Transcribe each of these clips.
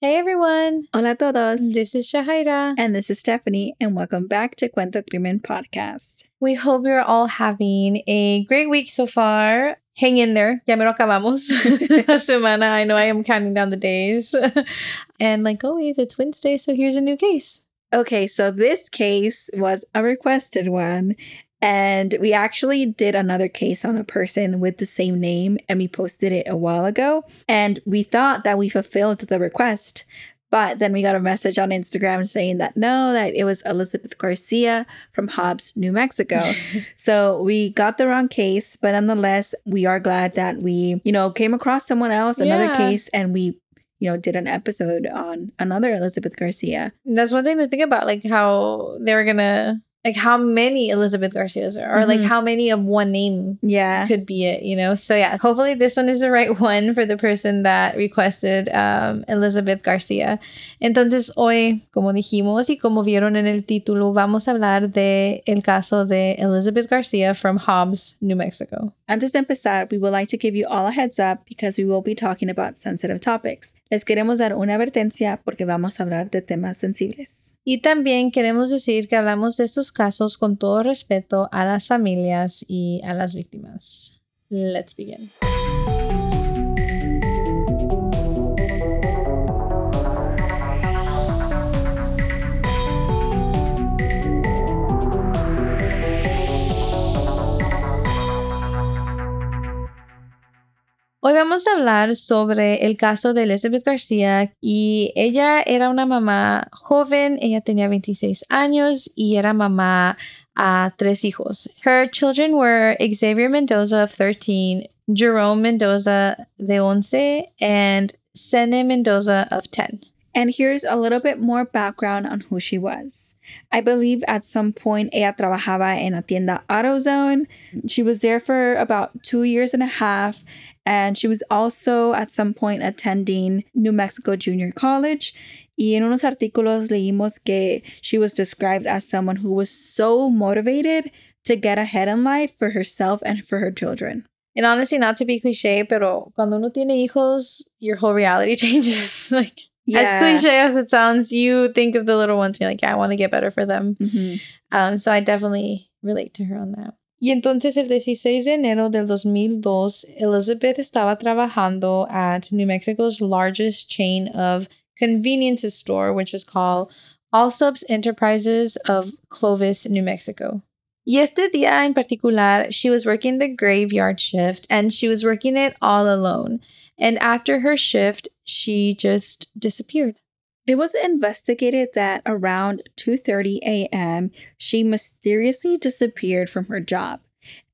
Hey everyone, Hola a todos. this is Shahaira. And this is Stephanie, and welcome back to Cuento Crimen Podcast. We hope you're all having a great week so far. Hang in there. Ya me lo acabamos. Semana. I know I am counting down the days. and like always, it's Wednesday, so here's a new case. Okay, so this case was a requested one, and we actually did another case on a person with the same name, and we posted it a while ago. And we thought that we fulfilled the request, but then we got a message on Instagram saying that no, that it was Elizabeth Garcia from Hobbs, New Mexico. so we got the wrong case, but nonetheless, we are glad that we, you know, came across someone else, another Yeah. case, and we, you know, did an episode on another Elizabeth Garcia. That's one thing to think about, like how they were gonna, like how many Elizabeth Garcias are, or like Mhm. how many of one name Yeah. could be it, you know? So yeah, hopefully this one is the right one for the person that requested um, Elizabeth Garcia. Entonces hoy, como dijimos y como vieron en el título, vamos a hablar de el caso de Elizabeth Garcia from Hobbs, New Mexico. Antes de empezar, we would like to give you all a heads up because we will be talking about sensitive topics. Les queremos dar una advertencia porque vamos a hablar de temas sensibles. Y también queremos decir que hablamos de estos casos con todo respeto a las familias y a las víctimas. Let's begin. Hoy vamos a hablar sobre el caso de Elizabeth García y ella era una mamá joven, ella tenía 26 años y era mamá a tres hijos. Her children were Xavier Mendoza of 13, Jerome Mendoza de 11, and Sene Mendoza of 10. And here's a little bit more background on who she was. I believe at some point ella trabajaba en la tienda AutoZone. She was there for about two years and a half. And she was also at some point attending New Mexico Junior College. Y en unos artículos leímos que she was described as someone who was so motivated to get ahead in life for herself and for her children. And honestly, not to be cliche, pero cuando uno tiene hijos, your whole reality changes. like, as cliche as it sounds, you think of the little ones and you're like, yeah, I want to get better for them. Mhm. Um, so I definitely relate to her on that. Y entonces el 16 de enero del 2002, Elizabeth estaba trabajando at New Mexico's largest chain of convenience store, which is called Allsup's Enterprises of Clovis, New Mexico. Y este día en particular, she was working the graveyard shift and she was working it all alone. And after her shift, she just disappeared. It was investigated that around 2:30 a.m. she mysteriously disappeared from her job.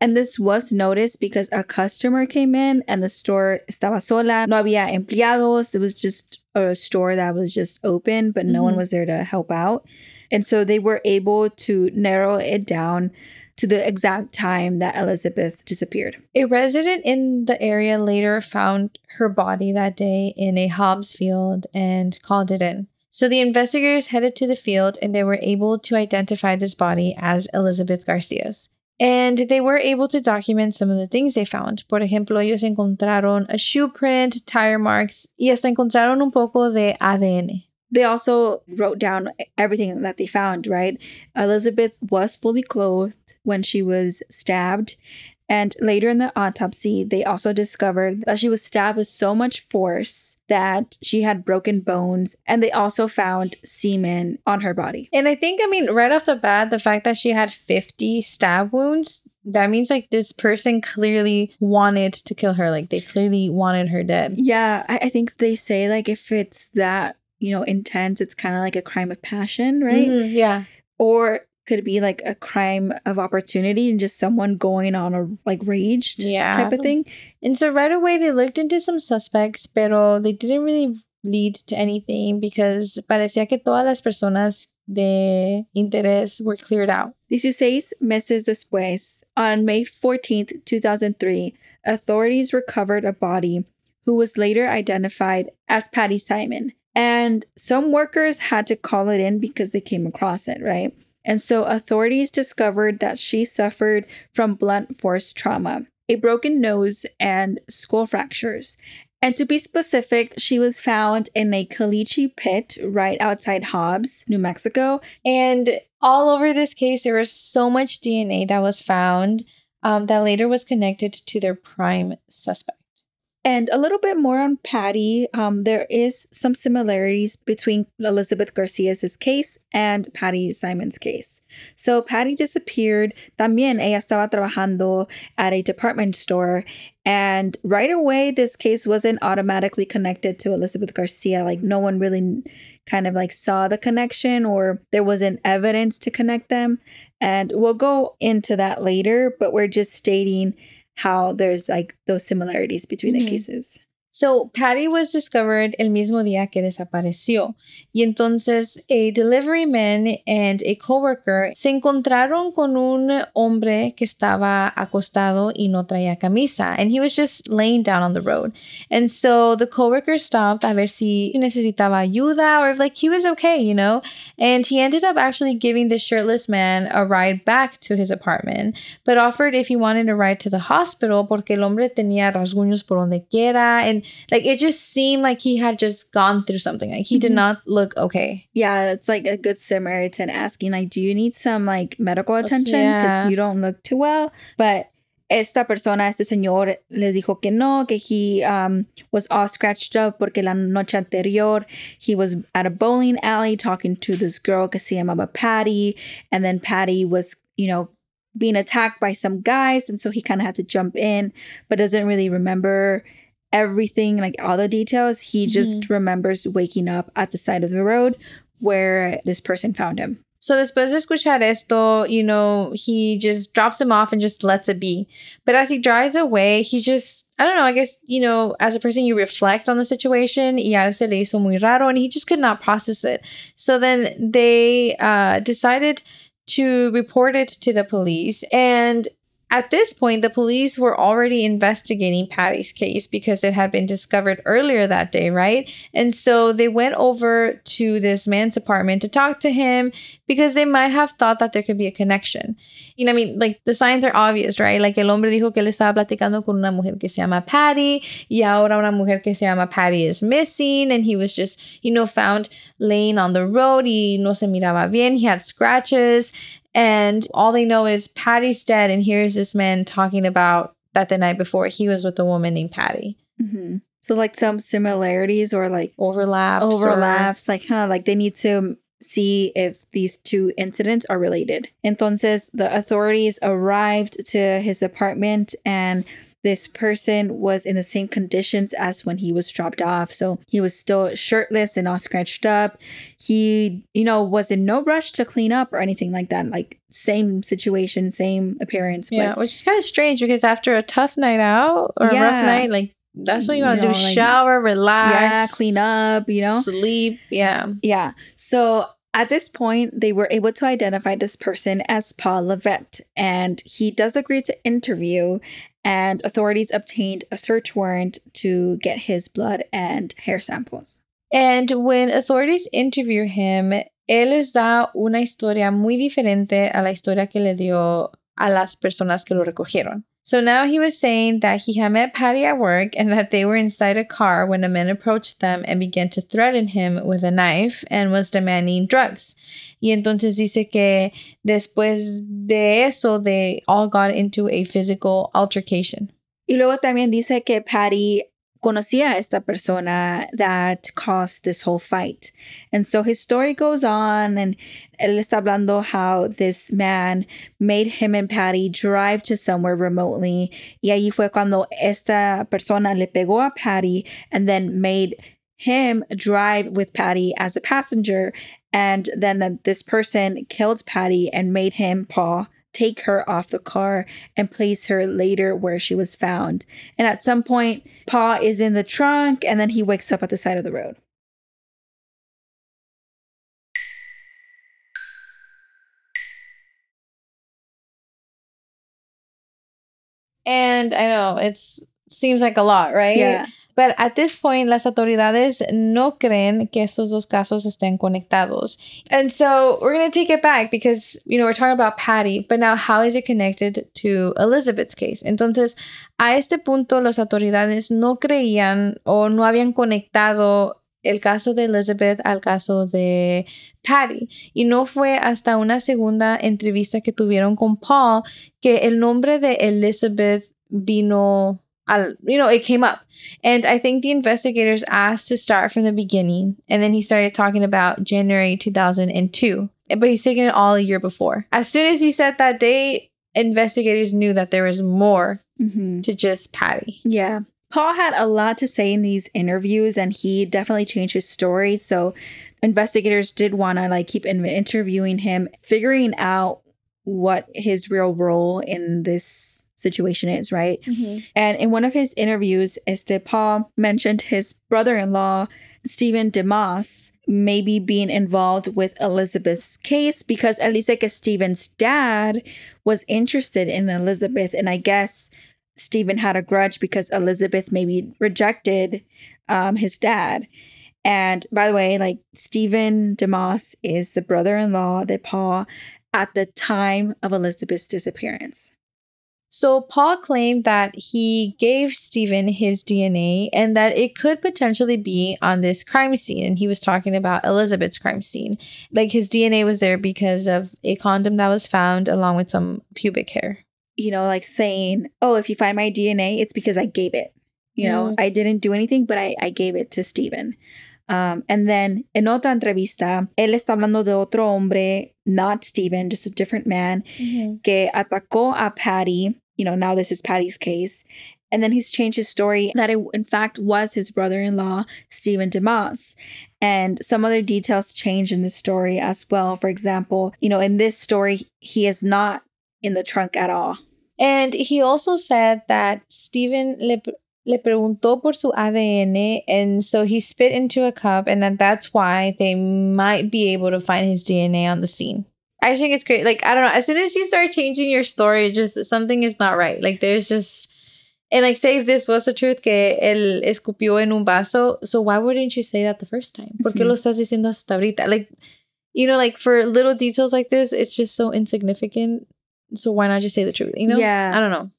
And this was noticed because a customer came in and the store estaba sola, no había empleados. It was just a store that was just open, but no one Mhm. was there to help out. And so they were able to narrow it down to the exact time that Elizabeth disappeared. A resident in the area later found her body that day in a Hobbs field and called it in. So the investigators headed to the field and they were able to identify this body as Elizabeth Garcia's. And they were able to document some of the things they found. Por ejemplo, ellos encontraron a shoe print, tire marks, y hasta encontraron un poco de ADN. They also wrote down everything that they found, right? Elizabeth was fully clothed when she was stabbed. And later in the autopsy, they also discovered that she was stabbed with so much force that she had broken bones. And they also found semen on her body. And I think, I mean, right off the bat, the fact that she had 50 stab wounds, that means like this person clearly wanted to kill her. Like they clearly wanted her dead. Yeah, I, I think they say like if it's that, you know, intense, it's kind of like a crime of passion, right? Mhm, yeah. Or could it be like a crime of opportunity and just someone going on a like raged Yeah. type of thing? And so right away they looked into some suspects, pero they didn't really lead to anything because parecía que todas las personas de interés were cleared out. 16 meses después, on May 14th, 2003, authorities recovered a body who was later identified as Patty Simon. And some workers had to call it in because they came across it, right? And so authorities discovered that she suffered from blunt force trauma, a broken nose, and skull fractures. And to be specific, she was found in a caliche pit right outside Hobbs, New Mexico. And all over this case, there was so much DNA that was found um, that later was connected to their prime suspect. And a little bit more on Patty. Um, there is some similarities between Elizabeth Garcia's case and Patty Simon's case. So Patty disappeared. También ella estaba trabajando at a department store. And right away, this case wasn't automatically connected to Elizabeth Garcia. Like no one really kind of like saw the connection or there wasn't evidence to connect them. And we'll go into that later, but we're just stating how there's like those similarities between mm-hmm. the cases. So Patty was discovered el mismo día que desapareció. Y entonces a delivery man and a coworker se encontraron con un hombre que estaba acostado y no traía camisa. And he was just laying down on the road. And so the coworker stopped a ver si necesitaba ayuda or if like he was okay, you know? And he ended up actually giving the shirtless man a ride back to his apartment, but offered if he wanted a ride to the hospital porque el hombre tenía rasguños por donde quiera. And like it just seemed like he had just gone through something. Like he mm-hmm. did not look okay. Yeah, it's like a good Samaritan asking, like, do you need some like medical attention? Because yeah. you don't look too well. But esta persona, este señor, les dijo que no, que he um, was all scratched up porque la noche anterior he was at a bowling alley talking to this girl que se llamaba Patty. And then Patty was, you know, being attacked by some guys. And so he kind of had to jump in, but doesn't really remember everything, like all the details. He just mm-hmm. remembers waking up at the side of the road where this person found him. So después de escuchar esto, you know, he just drops him off and just lets it be. But as he drives away, he just, I don't know, I guess, you know, as a person, you reflect on the situation. Y ya se le hizo muy raro and he just could not process it. So then they uh, decided to report it to the police. And at this point, the police were already investigating Patty's case because it had been discovered earlier that day, right? And so they went over to this man's apartment to talk to him because they might have thought that there could be a connection. You know, I mean, like the signs are obvious, right? Like el hombre dijo que él estaba platicando con una mujer que se llama Patty y ahora una mujer que se llama Patty is missing and he was just, you know, found laying on the road y no se miraba bien. He had scratches and all they know is Patty's dead. And here's this man talking about that the night before he was with a woman named Patty. Mm-hmm. So, like some similarities or like overlaps. Overlaps. Or, like, huh? Like they need to see if these two incidents are related. Entonces, the authorities arrived to his apartment and this person was in the same conditions as when he was dropped off. So he was still shirtless and all scratched up. He, you know, was in no rush to clean up or anything like that. Like same situation, same appearance. Yeah, which is kind of strange because after a tough night out or yeah. a rough night, like that's what you want to do. Like, shower, relax. Yeah, clean up, you know? Sleep. Yeah. Yeah. So at this point, they were able to identify this person as Paul Levette, and he does agree to interview and authorities obtained a search warrant to get his blood and hair samples. And when authorities interview him, él les da una historia muy diferente a la historia que le dio a las personas que lo recogieron. So now he was saying that he had met Patty at work and that they were inside a car when a man approached them and began to threaten him with a knife and was demanding drugs. Y entonces dice que después de eso, they all got into a physical altercation. Y luego también dice que Patty conocía a esta persona that caused this whole fight. And so his story goes on, and él está hablando how this man made him and Patty drive to somewhere remotely. Y ahí fue cuando esta persona le pegó a Patty and then made him drive with Patty as a passenger. And then the, this person killed Patty and made him, Paul, take her off the car and place her later where she was found. And at some point, Paul is in the trunk and then he wakes up at the side of the road. And I know it's seems like a lot, right? Yeah. But at this point, las autoridades no creen que estos dos casos estén conectados. And so we're going to take it back because, you know, we're talking about Patty, but now how is it connected to Elizabeth's case? Entonces, a este punto, las autoridades no creían o no habían conectado el caso de Elizabeth al caso de Patty. Y no fue hasta una segunda entrevista que tuvieron con Paul que el nombre de Elizabeth vino you know, it came up. And I think the investigators asked to start from the beginning. And then he started talking about January 2002. But he's taken it all a year before. As soon as he said that date, investigators knew that there was more mm-hmm. to just Patty. Yeah. Paul had a lot to say in these interviews and he definitely changed his story. So investigators did want to like keep interviewing him, figuring out what his real role in this situation is, right? Mm-hmm. And in one of his interviews, este Paul mentioned his brother-in-law, Stephen DeMoss, maybe being involved with Elizabeth's case because at least like Stephen's dad was interested in Elizabeth. And I guess Stephen had a grudge because Elizabeth maybe rejected um, his dad. And by the way, like Stephen DeMoss is the brother-in-law that Paul at the time of Elizabeth's disappearance. So Paul claimed that he gave Stephen his DNA and that it could potentially be on this crime scene. And he was talking about Elizabeth's crime scene. Like his DNA was there because of a condom that was found along with some pubic hair. You know, like saying, oh, if you find my DNA, it's because I gave it. You know, mm. I didn't do anything, but I, I gave it to Stephen. Um, and then en otra entrevista, él está hablando de otro hombre, not Stephen, just a different man, mm-hmm. que atacó a Patty. You know, now this is Patty's case. And then he's changed his story that it, in fact, was his brother in law, Stephen DeMoss. And some other details change in the story as well. For example, you know, in this story, he is not in the trunk at all. And he also said that Stephen Le- le preguntó por su ADN, and so he spit into a cup, and then that's why they might be able to find his DNA on the scene. I think it's great. Like, I don't know, as soon as you start changing your story, just something is not right. Like, there's just. And like, say if this was the truth que él escupió en un vaso, so why wouldn't you say that the first time? ¿Por qué mm-hmm. lo estás diciendo hasta ahorita? Like, you know, like for little details like this, it's just so insignificant. So why not just say the truth? You know? Yeah. I don't know.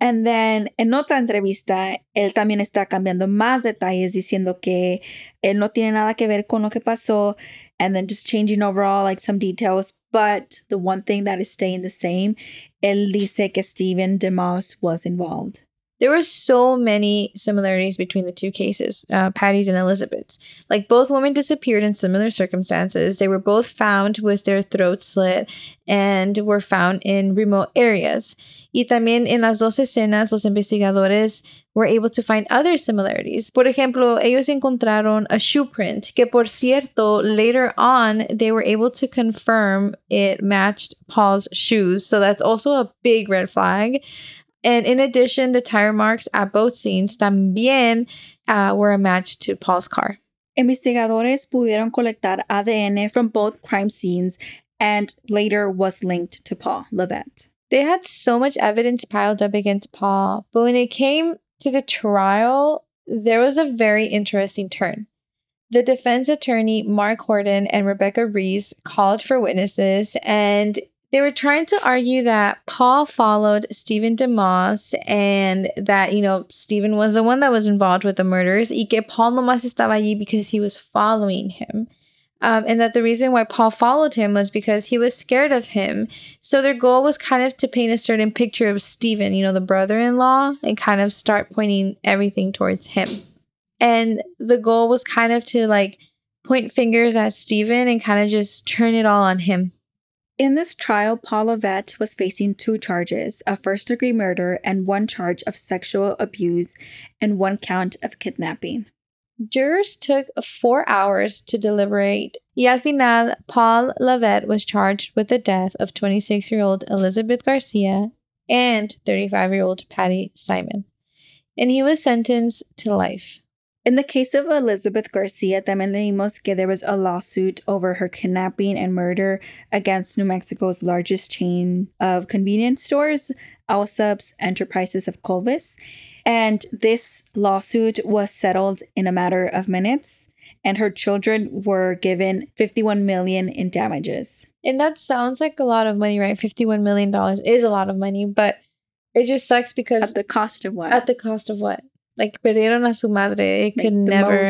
And then en otra entrevista, él también está cambiando más detalles diciendo que él no tiene nada que ver con lo que pasó and then just changing overall like some details. But the one thing that is staying the same, él dice que Stephen DeMoss was involved. There were so many similarities between the two cases, uh, Patty's and Elizabeth's. Like both women disappeared in similar circumstances. They were both found with their throats slit and were found in remote areas. Y también en las dos escenas, los investigadores were able to find other similarities. Por ejemplo, ellos encontraron a shoe print, que por cierto, later on, they were able to confirm it matched Paul's shoes. So that's also a big red flag. And in addition, the tire marks at both scenes también uh, were a match to Paul's car. Investigadores pudieron colectar ADN from both crime scenes and later was linked to Paul Levette. They had so much evidence piled up against Paul, but when it came to the trial, there was a very interesting turn. The defense attorney, Mark Horton, and Rebecca Reese called for witnesses, and they were trying to argue that Paul followed Stephen DeMoss and that, you know, Stephen was the one that was involved with the murders y que Paul nomás estaba allí because he was following him. Um, and that the reason why Paul followed him was because he was scared of him. So their goal was kind of to paint a certain picture of Stephen, you know, the brother in law, and kind of start pointing everything towards him. And the goal was kind of to like point fingers at Stephen and kind of just turn it all on him. In this trial, Paul Levette was facing two charges of first degree murder and one charge of sexual abuse and one count of kidnapping. Jurors took four hours to deliberate. Y al final, Paul Lavette was charged with the death of 26 year old Elizabeth Garcia and 35 year old Patty Simon. And he was sentenced to life. In the case of Elizabeth Garcia, también leímos que there was a lawsuit over her kidnapping and murder against New Mexico's largest chain of convenience stores, Allsup's Enterprises of Clovis. And this lawsuit was settled in a matter of minutes and her children were given 51 million in damages. And that sounds like a lot of money, right? 51 million dollars is a lot of money, but it just sucks because at the cost of what? At the cost of what? Like perdieron a su madre. It like could never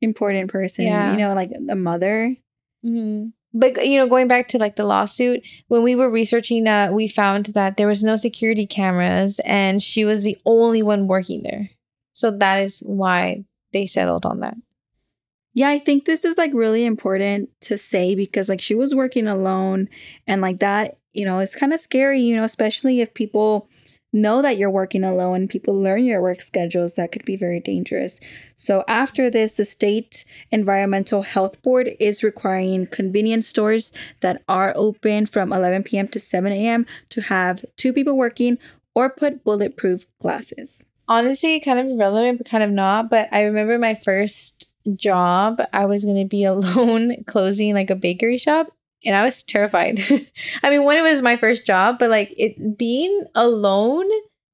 important person, yeah. you know, like the mother. Mm-hmm. But you know, going back to like the lawsuit, when we were researching that, we found that there was no security cameras, and she was the only one working there. So that is why they settled on that. Yeah, I think this is like really important to say because like she was working alone and like that, you know, it's kind of scary, you know, especially if people know that you're working alone, people learn your work schedules, that could be very dangerous. So, after this, the state environmental health board is requiring convenience stores that are open from 11 p.m. to 7 a.m. to have two people working or put bulletproof glasses. Honestly, kind of relevant, but kind of not. But I remember my first job, I was going to be alone closing like a bakery shop and I was terrified. I mean, when it was my first job, but like it being alone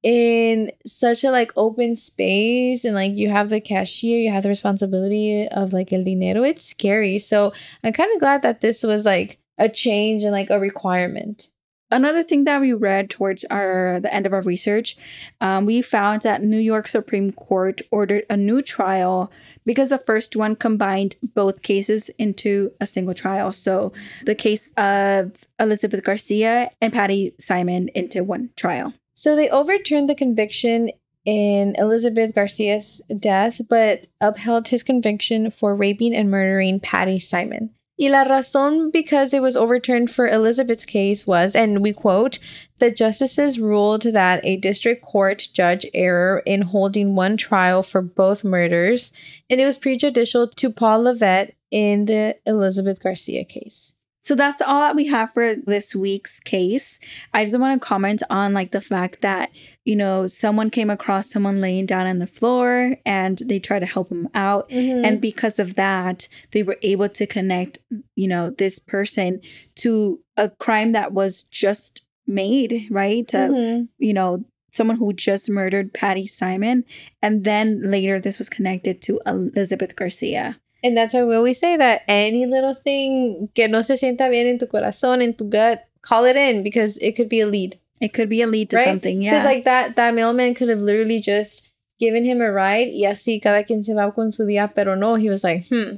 in such a like open space and like you have the cashier, you have the responsibility of like el dinero, it's scary. So I'm kind of glad that this was like a change and like a requirement. Another thing that we read towards our the end of our research, um, we found that New York Supreme Court ordered a new trial because the first one combined both cases into a single trial. So the case of Elizabeth Garcia and Patty Simon into one trial. So they overturned the conviction in Elizabeth Garcia's death, but upheld his conviction for raping and murdering Patty Simon. Y la razón because it was overturned for Elizabeth's case was, and we quote, the justices ruled that a district court judge error in holding one trial for both murders, and it was prejudicial to Paul Levette in the Elizabeth Garcia case. So that's all that we have for this week's case. I just want to comment on like the fact that, you know, someone came across someone laying down on the floor and they tried to help him out. Mm-hmm. And because of that, they were able to connect, you know, this person to a crime that was just made, right? To, mm-hmm. you know, someone who just murdered Patty Simon. And then later this was connected to Elizabeth Garcia. And that's why we always say that any little thing que no se sienta bien en tu corazón, en tu gut, call it in because it could be a lead. It could be a lead to right? something, yeah. Because like that that mailman could have literally just given him a ride y así cada quien se va con su día, pero no, he was like, hmm,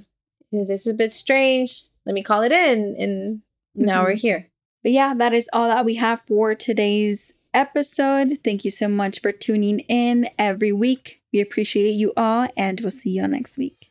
this is a bit strange. Let me call it in. And now mm-hmm. we're here. But yeah, that is all that we have for today's episode. Thank you so much for tuning in every week. We appreciate you all, and we'll see you all next week.